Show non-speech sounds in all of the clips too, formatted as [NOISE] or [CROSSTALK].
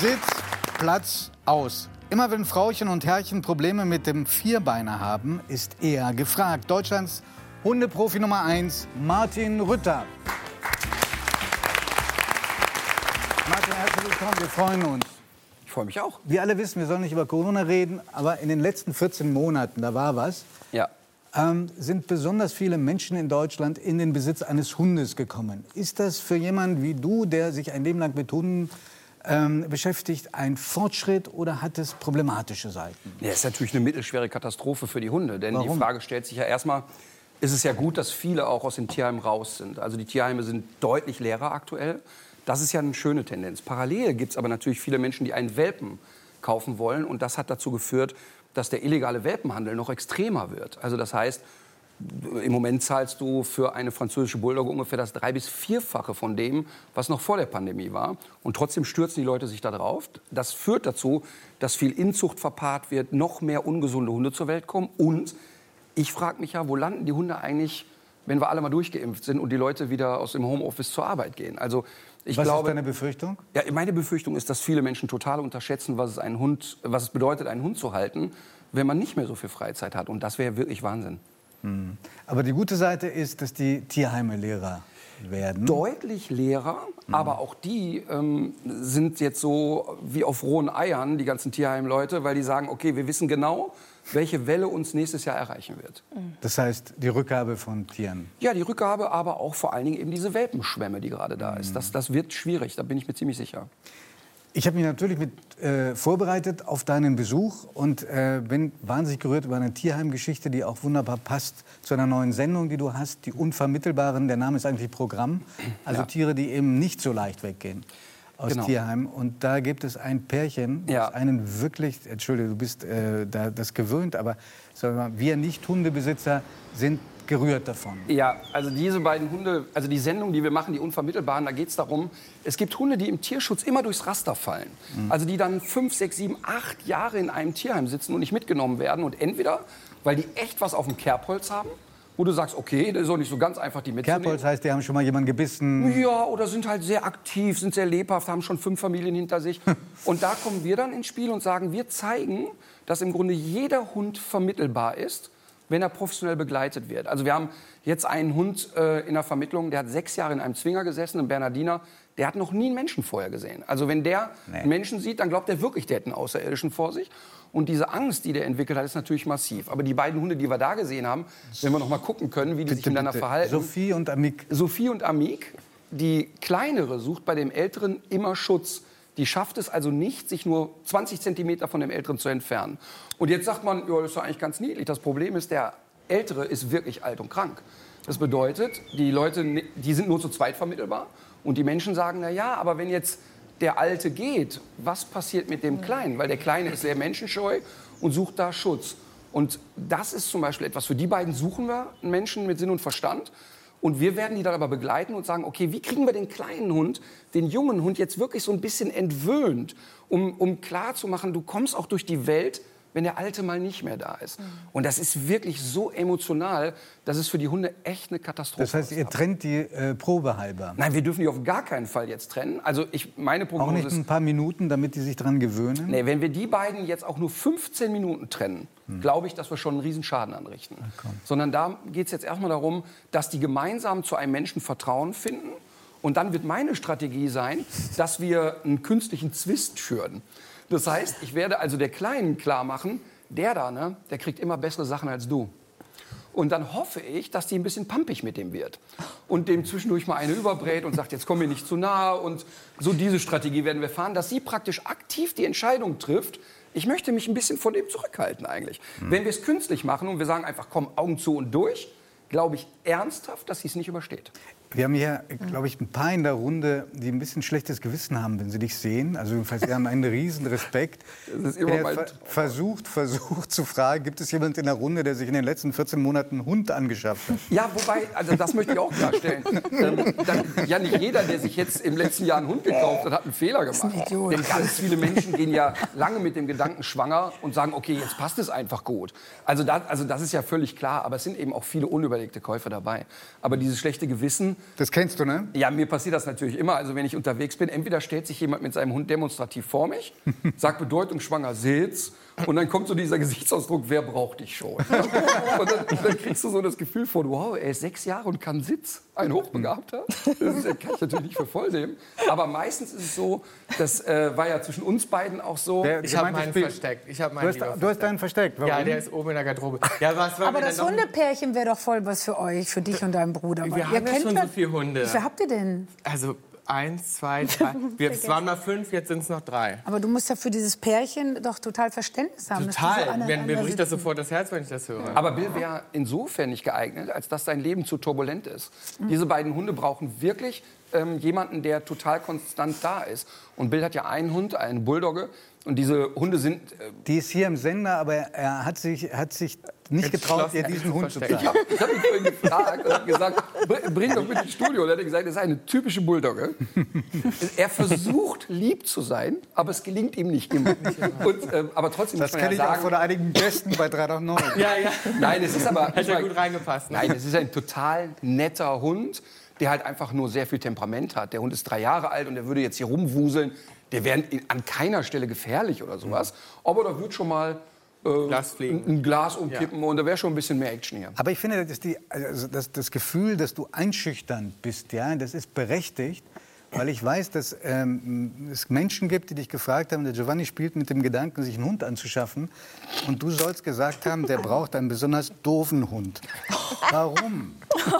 Sitz, Platz, aus. Immer wenn Frauchen und Herrchen Probleme mit dem Vierbeiner haben, ist er gefragt. Deutschlands Hundeprofi Nummer 1, Martin Rütter. Martin, herzlich willkommen. Wir freuen uns. Ich freue mich auch. Wir alle wissen, wir sollen nicht über Corona reden, aber in den letzten 14 Monaten, da war was, Ja. ähm, sind besonders viele Menschen in Deutschland in den Besitz eines Hundes gekommen. Ist das für jemanden wie du, der sich ein Leben lang mit Hunden ähm, beschäftigt, ein Fortschritt oder hat es problematische Seiten? Ja, ist natürlich eine mittelschwere Katastrophe für die Hunde. Denn Warum? die Frage stellt sich ja erstmal, ist es ja gut, dass viele auch aus den Tierheimen raus sind. Also die Tierheime sind deutlich leerer aktuell. Das ist ja eine schöne Tendenz. Parallel gibt es aber natürlich viele Menschen, die einen Welpen kaufen wollen. Und das hat dazu geführt, dass der illegale Welpenhandel noch extremer wird. Also das heißt, im Moment zahlst du für eine französische Bulldogge ungefähr das drei- bis vierfache von dem, was noch vor der Pandemie war. Und trotzdem stürzen die Leute sich da drauf. Das führt dazu, dass viel Inzucht verpaart wird, noch mehr ungesunde Hunde zur Welt kommen. Und ich frage mich ja, wo landen die Hunde eigentlich, wenn wir alle mal durchgeimpft sind und die Leute wieder aus dem Homeoffice zur Arbeit gehen? Also ich Was glaube, ist deine Befürchtung? ja, meine Befürchtung ist, dass viele Menschen total unterschätzen, was es, einen Hund, was es bedeutet, einen Hund zu halten, wenn man nicht mehr so viel Freizeit hat. Und das wäre wirklich Wahnsinn. Aber die gute Seite ist, dass die Tierheime leerer werden. Deutlich leerer, aber auch die ähm, sind jetzt so wie auf rohen Eiern, die ganzen Tierheimleute, weil die sagen, okay, wir wissen genau, welche Welle uns nächstes Jahr erreichen wird. Das heißt, die Rückgabe von Tieren. Ja, die Rückgabe, aber auch vor allen Dingen eben diese Welpenschwemme, die gerade da ist. Das, das wird schwierig, da bin ich mir ziemlich sicher. Ich habe mich natürlich mit, äh, vorbereitet auf deinen Besuch und äh, bin wahnsinnig gerührt über eine Tierheimgeschichte, die auch wunderbar passt zu einer neuen Sendung, die du hast, die Unvermittelbaren. Der Name ist eigentlich Programm. Also Ja. Tiere, die eben nicht so leicht weggehen aus Genau. Tierheimen. Und da gibt es ein Pärchen, Ja. das einen wirklich, entschuldige, du bist äh, da, das gewöhnt, aber mal, wir Nicht-Hundebesitzer sind gerührt davon. Ja, also diese beiden Hunde, also die Sendung, die wir machen, die Unvermittelbaren, da geht es darum, es gibt Hunde, die im Tierschutz immer durchs Raster fallen. Also die dann fünf, sechs, sieben, acht Jahre in einem Tierheim sitzen und nicht mitgenommen werden. Und entweder, weil die echt was auf dem Kerbholz haben, wo du sagst, okay, das ist auch nicht so ganz einfach, die mitzunehmen. Kerbholz heißt, die haben schon mal jemanden gebissen. Ja, oder sind halt sehr aktiv, sind sehr lebhaft, haben schon fünf Familien hinter sich. [LAUGHS] Und da kommen wir dann ins Spiel und sagen, wir zeigen, dass im Grunde jeder Hund vermittelbar ist, wenn er professionell begleitet wird. Also wir haben jetzt einen Hund äh, in der Vermittlung, der hat sechs Jahre in einem Zwinger gesessen, ein Bernardiner. Der hat noch nie einen Menschen vorher gesehen. Also wenn der einen Menschen sieht, dann glaubt er wirklich, der hätte einen Außerirdischen vor sich. Und diese Angst, die der entwickelt hat, ist natürlich massiv. Aber die beiden Hunde, die wir da gesehen haben, wenn wir noch mal gucken können, wie die sich miteinander verhalten. Sophie und Amik. Sophie und Amik, die kleinere sucht bei dem älteren immer Schutz. Die schafft es also nicht, sich nur 20 Zentimeter von dem älteren zu entfernen. Und jetzt sagt man, ja, das ist doch eigentlich ganz niedlich. Das Problem ist, der ältere ist wirklich alt und krank. Das bedeutet, die Leute, die sind nur zu zweit vermittelbar. Und die Menschen sagen, na ja, aber wenn jetzt der Alte geht, was passiert mit dem Kleinen? Weil der Kleine ist sehr menschenscheu und sucht da Schutz. Und das ist zum Beispiel etwas, für die beiden suchen wir einen Menschen mit Sinn und Verstand. Und wir werden die dann aber begleiten und sagen, okay, wie kriegen wir den kleinen Hund, den jungen Hund jetzt wirklich so ein bisschen entwöhnt, um, um klarzumachen, du kommst auch durch die Welt, wenn der Alte mal nicht mehr da ist. Und das ist wirklich so emotional, dass es für die Hunde echt eine Katastrophe Das heißt, ist. ihr trennt die äh, Probe halber. Nein, wir dürfen die auf gar keinen Fall jetzt trennen. Also ich, meine Auch Prognose nicht ist, ein paar Minuten, damit die sich dran gewöhnen? Nee, wenn wir die beiden jetzt auch nur 15 Minuten trennen, glaube ich, dass wir schon einen Riesenschaden anrichten. Sondern da geht es jetzt erstmal darum, dass die gemeinsam zu einem Menschen Vertrauen finden. Und dann wird meine Strategie sein, dass wir einen künstlichen Zwist schüren. Das heißt, ich werde also der Kleinen klar machen, der da, ne, der kriegt immer bessere Sachen als du. Und dann hoffe ich, dass die ein bisschen pampig mit dem wird. Und dem zwischendurch mal eine überbrät und sagt, jetzt komm mir nicht zu nahe. Und so diese Strategie werden wir fahren, dass sie praktisch aktiv die Entscheidung trifft, ich möchte mich ein bisschen von dem zurückhalten eigentlich. Wenn wir es künstlich machen und wir sagen einfach, komm, Augen zu und durch, glaube ich ernsthaft, dass sie es nicht übersteht. Wir haben hier, glaube ich, ein paar in der Runde, die ein bisschen schlechtes Gewissen haben, wenn sie dich sehen. Also jedenfalls, sie haben einen riesen Respekt. Das ist Ich immer bin mein ver versucht, versucht zu fragen, gibt es jemand in der Runde, der sich in den letzten 14 Monaten einen Hund angeschafft hat? Ja, wobei, also das möchte ich auch klarstellen. ähm, dann, ja, nicht jeder, der sich jetzt im letzten Jahr einen Hund gekauft hat, hat einen Fehler gemacht. Denn ganz viele Menschen gehen ja lange mit dem Gedanken schwanger und sagen, okay, jetzt passt es einfach gut. Also, da, also das ist ja völlig klar, aber es sind eben auch viele unüberlegte Käufe dabei. Aber dieses schlechte Gewissen, Das kennst du, ne? Ja, mir passiert das natürlich immer. Also wenn ich unterwegs bin, entweder stellt sich jemand mit seinem Hund demonstrativ vor mich, [LAUGHS] sagt bedeutungsschwanger Sitz und dann kommt so dieser Gesichtsausdruck, wer braucht dich schon? [LAUGHS] und dann, dann, kriegst du so das Gefühl von, wow, er ist sechs Jahre und kann Sitz, ein Hochbegabter. Das kann ich natürlich nicht für voll nehmen. Aber meistens ist es so, das äh, war ja zwischen uns beiden auch so. Der, ich habe meinen versteckt. Ich hab meinen du, hast, du hast deinen versteckt. Warum? Ja, der ist oben in der Garderobe. Ja, was Aber das Hundepärchen wäre doch voll was für euch, für dich und deinen Bruder. Wir haben ja schon so viele Hunde. Wie habt ihr denn? Also Eins, zwei, [LAUGHS] drei. Wir, es waren mal fünf, jetzt sind es noch drei. Aber du musst ja für dieses Pärchen doch total Verständnis haben. Total. So mir, mir bricht das sofort das Herz, wenn ich das höre. Aber Bill wäre insofern nicht geeignet, als dass sein Leben zu turbulent ist. Mhm. Diese beiden Hunde brauchen wirklich ähm, jemanden, der total konstant da ist. Und Bill hat ja einen Hund, einen Bulldogge. Und diese Hunde sind. Äh die ist hier im Sender, aber er hat sich, hat sich nicht getraut, dir diesen Hund zu zeigen. Ich habe hab ihn vorhin gefragt und gesagt, bring doch mit ins Studio. Und er hat gesagt, das ist eine typische Bulldogge. er versucht, lieb zu sein, aber es gelingt ihm nicht immer. Und, äh, aber trotzdem das kenne ja ich sagen, auch von einigen Gästen bei 3 nach 9. ja, ja. Nein, es ist aber... Hat ja gut reingepasst. Ne? Nein, es ist ein total netter Hund, der halt einfach nur sehr viel Temperament hat. Der Hund ist drei Jahre alt und der würde jetzt hier rumwuseln. Der wäre an keiner Stelle gefährlich oder sowas. Aber da wird schon mal äh, Glas ein Glas umkippen ja. und da wäre schon ein bisschen mehr Action hier. Aber ich finde, dass die, also das, das Gefühl, dass du einschüchternd bist, ja, das ist berechtigt. Weil ich weiß, dass ähm, es Menschen gibt, die dich gefragt haben, der Giovanni spielt mit dem Gedanken, sich einen Hund anzuschaffen. Und du sollst gesagt haben, der braucht einen besonders doofen Hund. Warum? [LAUGHS]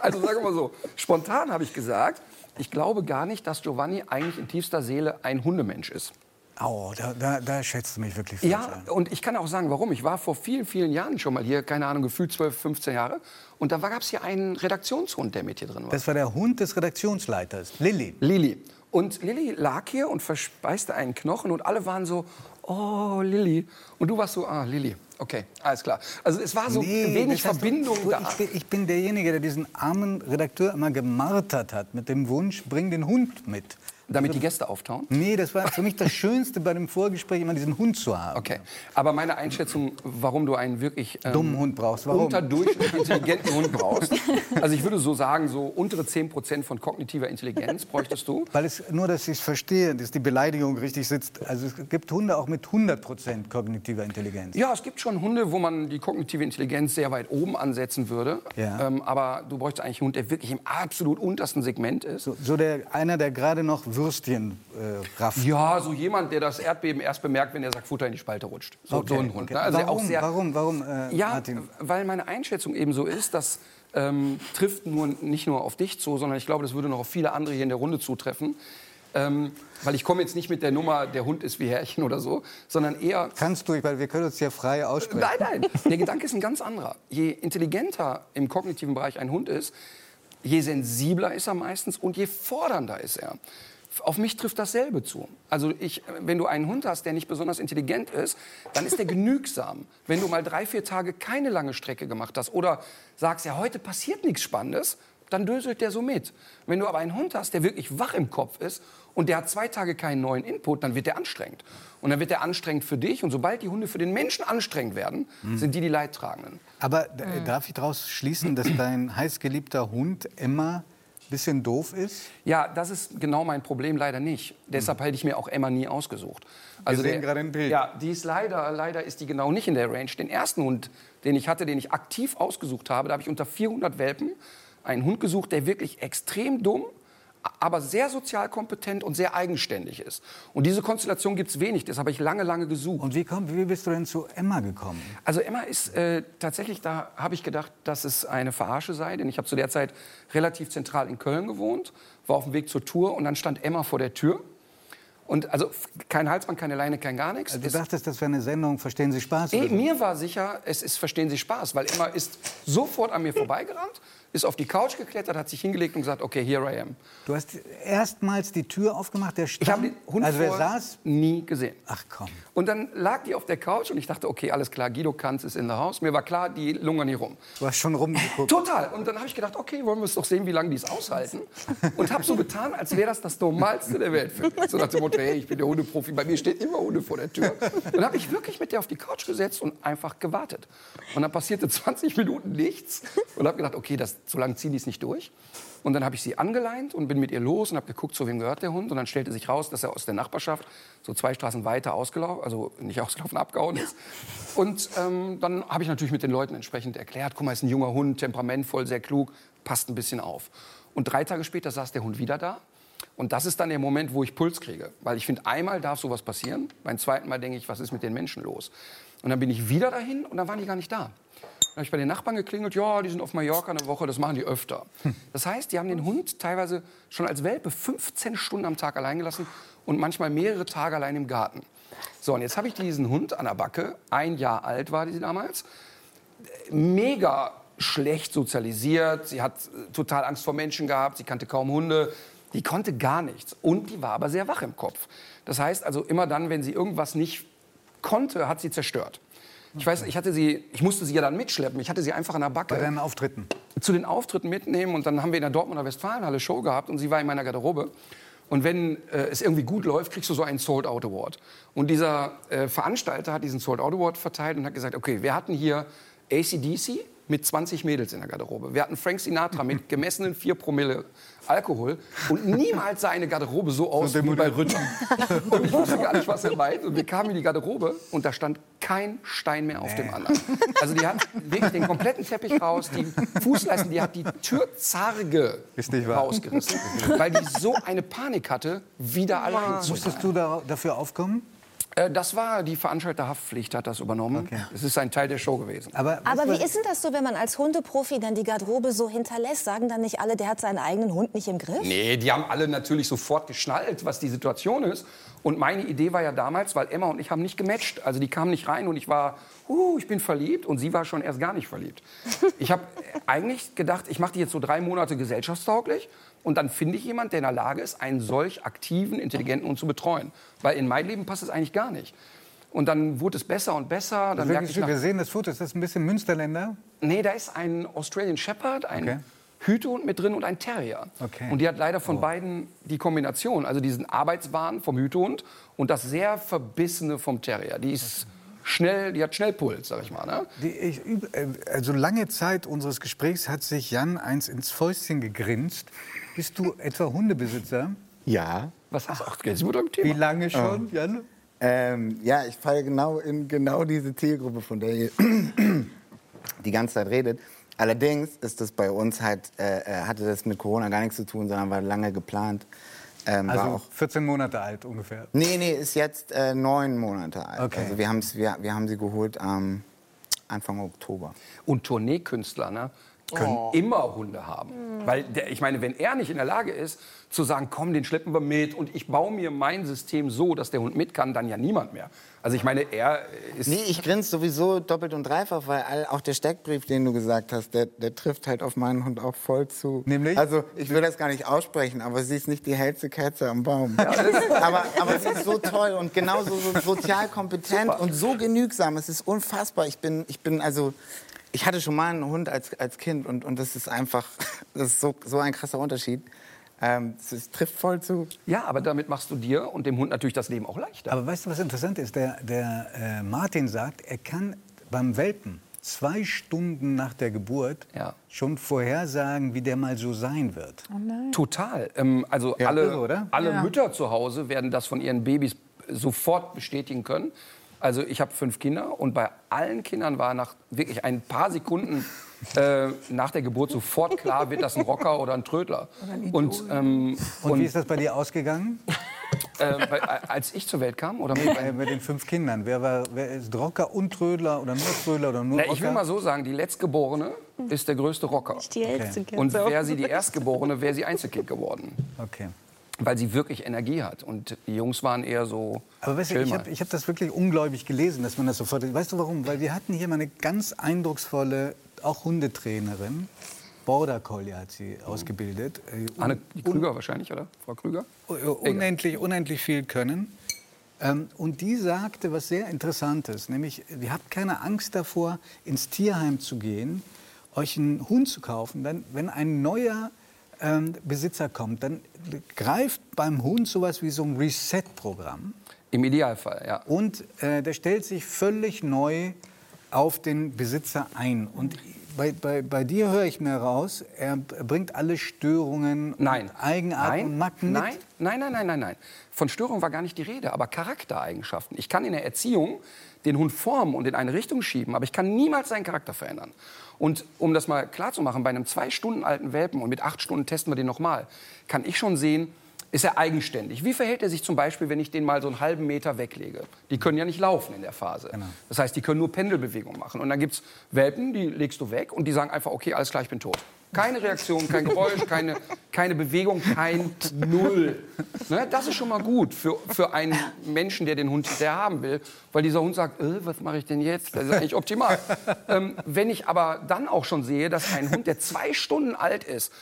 Also wir mal so, spontan habe ich gesagt, ich glaube gar nicht, dass Giovanni eigentlich in tiefster Seele ein Hundemensch ist. Oh, da, da, da schätzt du mich wirklich falsch Ja, ein. und ich kann auch sagen, warum. Ich war vor vielen, vielen Jahren schon mal hier, keine Ahnung, gefühlt 12, 15 Jahre. Und da gab es hier einen Redaktionshund, der mit hier drin war. Das war der Hund des Redaktionsleiters, Lilly. Lilly. Und Lilly lag hier und verspeiste einen Knochen und alle waren so, oh, Lilly. Und du warst so, ah, Lilly. Okay, alles klar. Also es war so nee, wenig Verbindung du, da. Ich bin, ich bin derjenige, der diesen armen Redakteur immer gemartert hat mit dem Wunsch, bring den Hund mit. Damit die Gäste auftauen? Nee, das war für mich das Schönste bei dem Vorgespräch, immer diesen Hund zu haben. Okay. Aber meine Einschätzung, warum du einen wirklich ähm, dummen Hund brauchst, warum? unterdurchschnittlich [LAUGHS] intelligenten Hund brauchst. Also ich würde so sagen, so untere 10% von kognitiver Intelligenz bräuchtest du. Weil es nur, dass ich es verstehe, dass die Beleidigung richtig sitzt. Also es gibt Hunde auch mit 100 kognitiver Intelligenz. Ja, es gibt schon Hunde, wo man die kognitive Intelligenz sehr weit oben ansetzen würde. Ja. Ähm, aber du bräuchtest eigentlich einen Hund, der wirklich im absolut untersten Segment ist. So, so der, einer, der gerade noch Würstchen äh. Ja, so jemand, der das Erdbeben erst bemerkt, wenn der sagt, Futter in die Spalte rutscht. So, okay, so ein Hund. Okay. Ne? Also warum, sehr, warum, warum, äh, ja, Martin? weil meine Einschätzung eben so ist, dass ähm, trifft nur, nicht nur auf dich zu, sondern ich glaube, das würde noch auf viele andere hier in der Runde zutreffen. Ähm, weil ich komme jetzt nicht mit der Nummer, der Hund ist wie Härchen oder so, sondern eher... Kannst du, weil wir können uns ja frei aussprechen. Nein, nein, der Gedanke ist ein ganz anderer. Je intelligenter im kognitiven Bereich ein Hund ist, je sensibler ist er meistens und je fordernder ist er. Auf mich trifft dasselbe zu. Also ich, wenn du einen Hund hast, der nicht besonders intelligent ist, dann ist der [LAUGHS] genügsam. Wenn du mal drei, vier Tage keine lange Strecke gemacht hast oder sagst, ja, heute passiert nichts Spannendes, dann döselt der so mit. Wenn du aber einen Hund hast, der wirklich wach im Kopf ist und der hat zwei Tage keinen neuen Input, dann wird der anstrengend. Und dann wird der anstrengend für dich. Und sobald die Hunde für den Menschen anstrengend werden, mhm. sind die die Leidtragenden. Aber mhm. darf ich daraus schließen, dass dein heißgeliebter Hund Emma bisschen doof ist? Ja, das ist genau mein Problem leider nicht. Deshalb hätte ich mir auch Emma nie ausgesucht. Also Wir sehen gerade ein Bild. Ja, die ist leider, leider ist die genau nicht in der Range. Den ersten Hund, den ich hatte, den ich aktiv ausgesucht habe, da habe ich unter 400 Welpen einen Hund gesucht, der wirklich extrem dumm, aber sehr sozial kompetent und sehr eigenständig ist. Und diese Konstellation gibt es wenig, das habe ich lange, lange gesucht. Und wie, komm, wie bist du denn zu Emma gekommen? Also Emma ist äh, tatsächlich, da habe ich gedacht, dass es eine Verarsche sei, denn ich habe zu der Zeit relativ zentral in Köln gewohnt, war auf dem Weg zur Tour und dann stand Emma vor der Tür. Und also kein Halsband, keine Leine, kein gar nichts. Also du dachtest, das wäre eine Sendung Verstehen Sie Spaß? Eh, mir war sicher, es ist Verstehen Sie Spaß, weil Emma ist sofort an mir vorbeigerannt, ist auf die Couch geklettert, hat sich hingelegt und gesagt, okay, here I am. Du hast erstmals die Tür aufgemacht, der stand, Ich habe den Hund also wer saß? nie gesehen. Ach komm. Und dann lag die auf der Couch und ich dachte, okay, alles klar, Guido Kanz ist in der Haus. Mir war klar, die lungern hier rum. Du hast schon rumgeguckt. Total. Und dann habe ich gedacht, okay, wollen wir es doch sehen, wie lange die es aushalten. Und habe so getan, als wäre das das Normalste der Welt für mich. So nach dem Motto, hey, ich bin der Hundeprofi, bei mir steht immer Hunde vor der Tür. Dann habe ich wirklich mit der auf die Couch gesetzt und einfach gewartet. Und dann passierte 20 Minuten nichts und habe gedacht, okay, das so lange ziehen die es nicht durch. Und dann habe ich sie angeleint und bin mit ihr los und habe geguckt, zu wem gehört der Hund. Und dann stellte sich raus, dass er aus der Nachbarschaft so zwei Straßen weiter ausgelaufen, also nicht ausgelaufen, abgehauen ist. Und ähm, dann habe ich natürlich mit den Leuten entsprechend erklärt, guck mal, ist ein junger Hund, temperamentvoll, sehr klug, passt ein bisschen auf. Und drei Tage später saß der Hund wieder da. Und das ist dann der Moment, wo ich Puls kriege. Weil ich finde, einmal darf sowas passieren. Beim zweiten Mal denke ich, was ist mit den Menschen los? Und dann bin ich wieder dahin und dann waren die gar nicht da. Dann habe ich bei den Nachbarn geklingelt, ja, die sind auf Mallorca eine Woche, das machen die öfter. Das heißt, die haben den Hund teilweise schon als Welpe 15 Stunden am Tag allein gelassen und manchmal mehrere Tage allein im Garten. So, und jetzt habe ich diesen Hund an der Backe, ein Jahr alt war die damals, mega schlecht sozialisiert, sie hat äh, total Angst vor Menschen gehabt, sie kannte kaum Hunde, die konnte gar nichts und die war aber sehr wach im Kopf. Das heißt also immer dann, wenn sie irgendwas nicht konnte, hat sie zerstört. Ich weiß, ich hatte sie, ich musste sie ja dann mitschleppen. Ich hatte sie einfach an der Backe Bei deinen Auftritten. zu den Auftritten mitnehmen und dann haben wir in der Dortmunder Westfalenhalle Show gehabt und sie war in meiner Garderobe. Und wenn äh, es irgendwie gut läuft, kriegst du so einen Sold Out Award. Und dieser äh, Veranstalter hat diesen Sold Out Award verteilt und hat gesagt, okay, wir hatten hier ACDC mit 20 Mädels in der Garderobe. Wir hatten Frank Sinatra mit [LAUGHS] gemessenen 4 Promille Alkohol und niemals sah eine Garderobe so aus wie bei Rütter. Und ich wusste gar nicht, was er meint. Und wir kamen in die Garderobe und da stand kein Stein mehr auf dem anderen. Also die hat wirklich den kompletten Teppich raus, die Fußleisten, die hat die Türzarge Ist nicht wahr. rausgerissen, weil die so eine Panik hatte, wieder allein zu sein. Musstest du da, dafür aufkommen? Äh, das war die Veranstalterhaftpflicht, hat das übernommen. Okay. Es ist ein Teil der Show gewesen. Aber, Aber wie ist denn das so, wenn man als Hundeprofi dann die Garderobe so hinterlässt? Sagen dann nicht alle, der hat seinen eigenen Hund nicht im Griff? Nee, die haben alle natürlich sofort geschnallt, was die Situation ist. Und meine Idee war ja damals, weil Emma und ich haben nicht gematcht. Also die kamen nicht rein und ich war, uh, ich bin verliebt. Und sie war schon erst gar nicht verliebt. Ich habe [LAUGHS] eigentlich gedacht, ich mache die jetzt so drei Monate gesellschaftstauglich. Und dann finde ich jemanden, der in der Lage ist, einen solch aktiven, intelligenten Hund zu betreuen. Weil in mein Leben passt es eigentlich gar nicht. Und dann wurde es besser und besser. Dann merkte ich nach, wir sehen das Foto, ist das ein bisschen Münsterländer? Nee, da ist ein Australian Shepherd, ein Okay. Hütehund mit drin und ein Terrier. Okay. Und die hat leider von beiden die Kombination, also diesen Arbeitswahn vom Hütehund und das sehr verbissene vom Terrier. Die ist schnell, die hat schnell Puls, sag ich mal. Ne? Die, ich, äh, also lange Zeit unseres Gesprächs hat sich Jan eins ins Fäustchen gegrinst. Bist du [LAUGHS] etwa Hundebesitzer? Ja. Was hast du? Jetzt doch im Wie Thema. lange schon, Jan? Ähm, ja, ich falle genau in genau diese Zielgruppe, von der ihr [CLEARS THROAT] die ganze Zeit redet. Allerdings ist das bei uns halt, äh, äh, hatte das mit Corona gar nichts zu tun, sondern war lange geplant. Ähm, war Also auch, 14 Monate alt ungefähr. nee, nee, ist jetzt äh, neun Monate alt. Okay. Also wir, wir, wir haben sie geholt am Anfang Oktober. Und Tourneekünstler ne, können immer Hunde haben. Weil der, ich meine, wenn er nicht in der Lage ist, zu sagen, komm, den schleppen wir mit und ich baue mir mein System so, dass der Hund mit kann, dann ja niemand mehr. Also ich meine, er ist... Nee, ich grinse sowieso doppelt und dreifach, weil all, auch der Steckbrief, den du gesagt hast, der, der trifft halt auf meinen Hund auch voll zu. Nämlich? Also, ich will das gar nicht aussprechen, aber sie ist nicht die hellste Kerze am Baum. aber, aber sie ist so toll und genauso so sozial kompetent und so genügsam. Es ist unfassbar. Ich bin, ich bin also. Ich hatte schon mal einen Hund als, als Kind und, und das ist einfach, [LAUGHS] das ist so, so ein krasser Unterschied. Ähm, es, trifft voll zu. Ja, aber damit machst du dir und dem Hund natürlich das Leben auch leichter. Aber weißt du, was interessant ist? Der, der äh, Martin sagt, er kann beim Welpen zwei Stunden nach der Geburt Ja. schon vorhersagen, wie der mal so sein wird. Total. Ähm, also Ja, alle, irre, oder? alle Ja. Mütter zu Hause werden das von ihren Babys sofort bestätigen können. Also ich habe fünf Kinder und bei allen Kindern war nach wirklich ein paar Sekunden äh, nach der Geburt sofort klar, wird das ein Rocker oder ein Trödler. Und, ähm, Und, wie ist das bei dir ausgegangen? äh, bei, als ich zur Welt kam oder mit Äh, mit den fünf Kindern. Wer, war, wer ist Rocker und Trödler oder nur Trödler oder nur Na, Rocker? ich will mal so sagen, die Letztgeborene ist der größte Rocker. Die hellste Kerze Und wäre sie die [LAUGHS] Erstgeborene, wäre sie Einzelkind geworden. Okay. Weil sie wirklich Energie hat. Und die Jungs waren eher so. Aber weißt du, ich habe hab das wirklich ungläubig gelesen, dass man das sofort. Weißt du warum? Weil wir hatten hier mal eine ganz eindrucksvolle, auch Hundetrainerin. Border Collie hat sie ausgebildet. Äh, Anne Krüger wahrscheinlich, oder? Frau Krüger? unendlich, unendlich viel können. Ähm, und die sagte was sehr Interessantes, nämlich, ihr habt keine Angst davor, ins Tierheim zu gehen, euch einen Hund zu kaufen. Dann, wenn ein neuer ähm, Besitzer kommt, dann greift beim Hund sowas wie so ein Reset-Programm. Im Idealfall, ja. Und äh, der stellt sich völlig neu auf den Besitzer ein. Und bei, bei, bei dir höre ich mir raus, er bringt alle Störungen Nein. Eigenarten nein. und Macken mit. Nein, nein, nein, nein, nein, nein. Von Störung war gar nicht die Rede, aber Charaktereigenschaften. Ich kann in der Erziehung den Hund formen und in eine Richtung schieben, aber ich kann niemals seinen Charakter verändern. Und um das mal klar zu machen, bei einem zwei Stunden alten Welpen, und mit acht Stunden testen wir den nochmal, kann ich schon sehen, ist er eigenständig. Wie verhält er sich zum Beispiel, wenn ich den mal so einen halben Meter weglege? Die können ja nicht laufen in der Phase. Das heißt, die können nur Pendelbewegungen machen. Und dann gibt es Welpen, die legst du weg und die sagen einfach, okay, alles klar, ich bin tot. Keine Reaktion, kein Geräusch, [LAUGHS] keine, keine Bewegung, kein Null. Ne, das ist schon mal gut für, für einen Menschen, der den Hund hinterher haben will, weil dieser Hund sagt, äh, was mache ich denn jetzt? Das ist eigentlich optimal. ähm, wenn ich aber dann auch schon sehe, dass ein Hund, der zwei Stunden alt ist,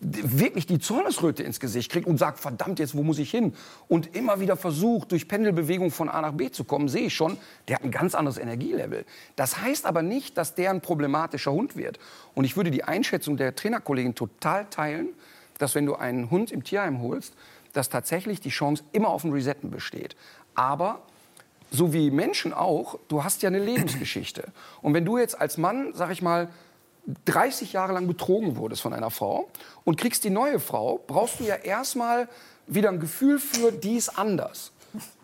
wirklich die Zornesröte ins Gesicht kriegt und sagt, verdammt, jetzt wo muss ich hin? Und immer wieder versucht, durch Pendelbewegung von A nach B zu kommen, sehe ich schon, der hat ein ganz anderes Energielevel. Das heißt aber nicht, dass der ein problematischer Hund wird. Und ich würde die Einschätzung der Trainerkollegin total teilen, dass wenn du einen Hund im Tierheim holst, dass tatsächlich die Chance immer auf ein Resetten besteht. Aber so wie Menschen auch, du hast ja eine Lebensgeschichte. Und wenn du jetzt als Mann, sag ich mal, 30 Jahre lang betrogen wurdest von einer Frau und kriegst die neue Frau, brauchst du ja erstmal wieder ein Gefühl für, die ist anders.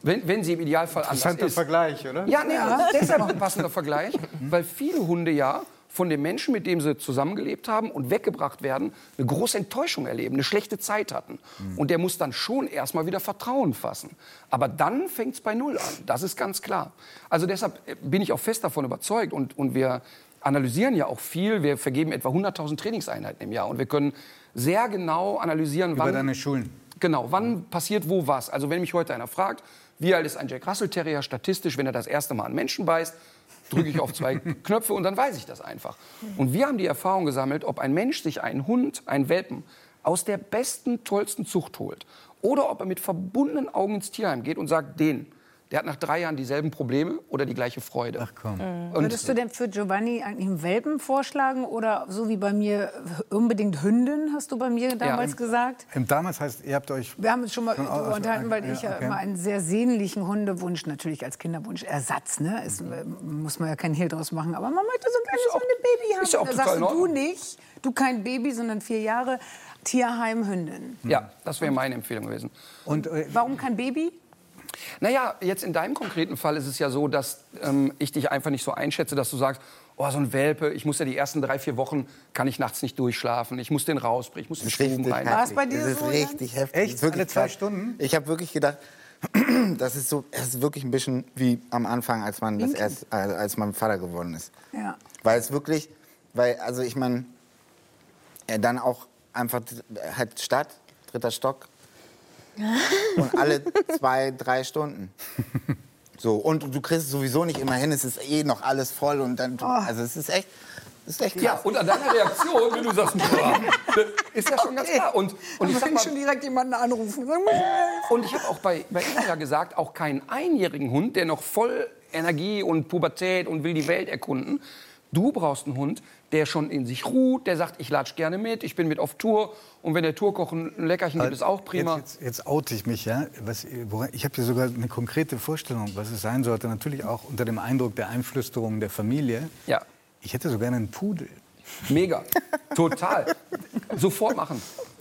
Wenn, wenn sie im Idealfall anders Interessanter ist. Vergleich, oder? Ja, nee, deshalb ein passender Vergleich, weil viele Hunde ja von dem Menschen, mit dem sie zusammengelebt haben und weggebracht werden, eine große Enttäuschung erleben, eine schlechte Zeit hatten. Und der muss dann schon erstmal wieder Vertrauen fassen. Aber dann fängt es bei Null an, das ist ganz klar. Also deshalb bin ich auch fest davon überzeugt und, und wir analysieren ja auch viel. Wir vergeben etwa 100.000 Trainingseinheiten im Jahr und wir können sehr genau analysieren, Über wann... deine Schulen. Genau, wann passiert wo was? Also wenn mich heute einer fragt, wie alt ist ein Jack Russell Terrier statistisch, wenn er das erste Mal einen Menschen beißt, drücke ich auf zwei [LAUGHS] Knöpfe und dann weiß ich das einfach. Und wir haben die Erfahrung gesammelt, ob ein Mensch sich einen Hund, einen Welpen, aus der besten, tollsten Zucht holt oder ob er mit verbundenen Augen ins Tierheim geht und sagt, den, der hat nach drei Jahren dieselben Probleme oder die gleiche Freude. Ach komm. Und Würdest du denn für Giovanni eigentlich einen Welpen vorschlagen oder so wie bei mir unbedingt Hündin, hast du bei mir damals im- gesagt? Ähm, Damals heißt, ihr habt euch Wir haben uns schon mal Schon aus- unterhalten, weil ja, ich ja okay. immer einen sehr sehnlichen Hundewunsch, natürlich als Kinderwunsch, Ersatz, ne? Ist, äh, muss man ja keinen Hehl draus machen, aber man möchte so ein kleines Hundebaby haben. ist ja auch da sagst du, du nicht, du kein Baby, sondern vier Jahre, Tierheim, Hündin. Ja, das wäre meine Empfehlung gewesen. und äh, Warum kein Baby? Naja, jetzt in deinem konkreten Fall ist es ja so, dass ähm, ich dich einfach nicht so einschätze, dass du sagst, oh, so ein Welpe, ich muss ja die ersten drei, vier Wochen, kann ich nachts nicht durchschlafen, ich muss den rausbringen, ich muss den Das ist Stuben richtig rein. War es bei heftig. dir Das ist so, richtig heftig. Echt? Das ist wirklich Alle zwei krass. Stunden? Ich habe wirklich gedacht, [CLEARS THROAT] das ist so, es ist wirklich ein bisschen wie am Anfang, als man das erst, äh, als man Vater geworden ist. Ja. Weil es wirklich, weil, also ich meine, er dann auch einfach halt Stadt, dritter Stock. Und alle zwei, drei Stunden. So, und du kriegst es sowieso nicht immer hin, es ist eh noch alles voll und dann, also es ist echt, es ist echt krass. Ja, und an deiner Reaktion, wenn du sagst, boah, ist ja schon ganz klar. Und, und ich sag mal, schon direkt jemanden anrufen. Und ich habe auch bei, bei Ihnen ja gesagt, auch keinen einjährigen Hund, der noch voll Energie und Pubertät und will die Welt erkunden. Du brauchst einen Hund, der schon in sich ruht, der sagt, ich latsch gerne mit, ich bin mit auf Tour. Und wenn der Tourkoch ein Leckerchen gibt, ist auch prima. Jetzt, jetzt, jetzt oute ich mich, ja. Was, ich habe hier sogar eine konkrete Vorstellung, was es sein sollte. Natürlich auch unter dem Eindruck der Einflüsterung der Familie. Ja, Ich hätte so gerne einen Pudel. mega. Total. Sofort machen.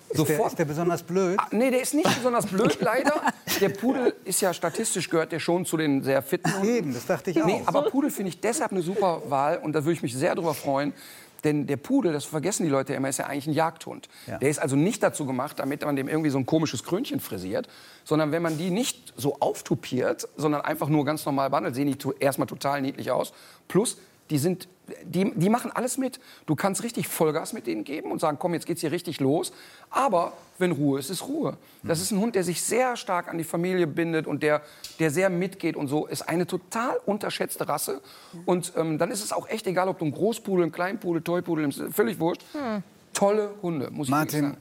Ist der, Sofort. ist der besonders blöd? Ah, Nee, der ist nicht [LAUGHS] besonders blöd, leider. Der Pudel ist ja statistisch gehört der schon zu den sehr fitten Hunden. Eben, das dachte ich auch. Nee, aber Pudel finde ich deshalb eine super Wahl und da würde ich mich sehr drüber freuen. Denn der Pudel, das vergessen die Leute immer, ist ja eigentlich ein Jagdhund. Ja. Der ist also nicht dazu gemacht, damit man dem irgendwie so ein komisches Krönchen frisiert, sondern wenn man die nicht so auftupiert, sondern einfach nur ganz normal behandelt, sehen die erstmal total niedlich aus. Plus, die, sind, die, die machen alles mit. Du kannst richtig Vollgas mit denen geben und sagen, komm, jetzt geht's hier richtig los. Aber wenn Ruhe ist, ist Ruhe. Das ist ein Hund, der sich sehr stark an die Familie bindet und der, der sehr mitgeht und so. Ist eine total unterschätzte Rasse. Und ähm, dann ist es auch echt egal, ob du einen Großpudel, einen Kleinpudel, Toypudel nimmst. Völlig wurscht. Tolle Hunde, muss ich Martin, sagen.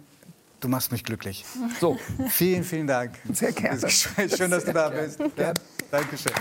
du machst mich glücklich. So, Vielen, vielen Dank. Sehr gerne. Schön, dass du da bist. Ja, Dankeschön.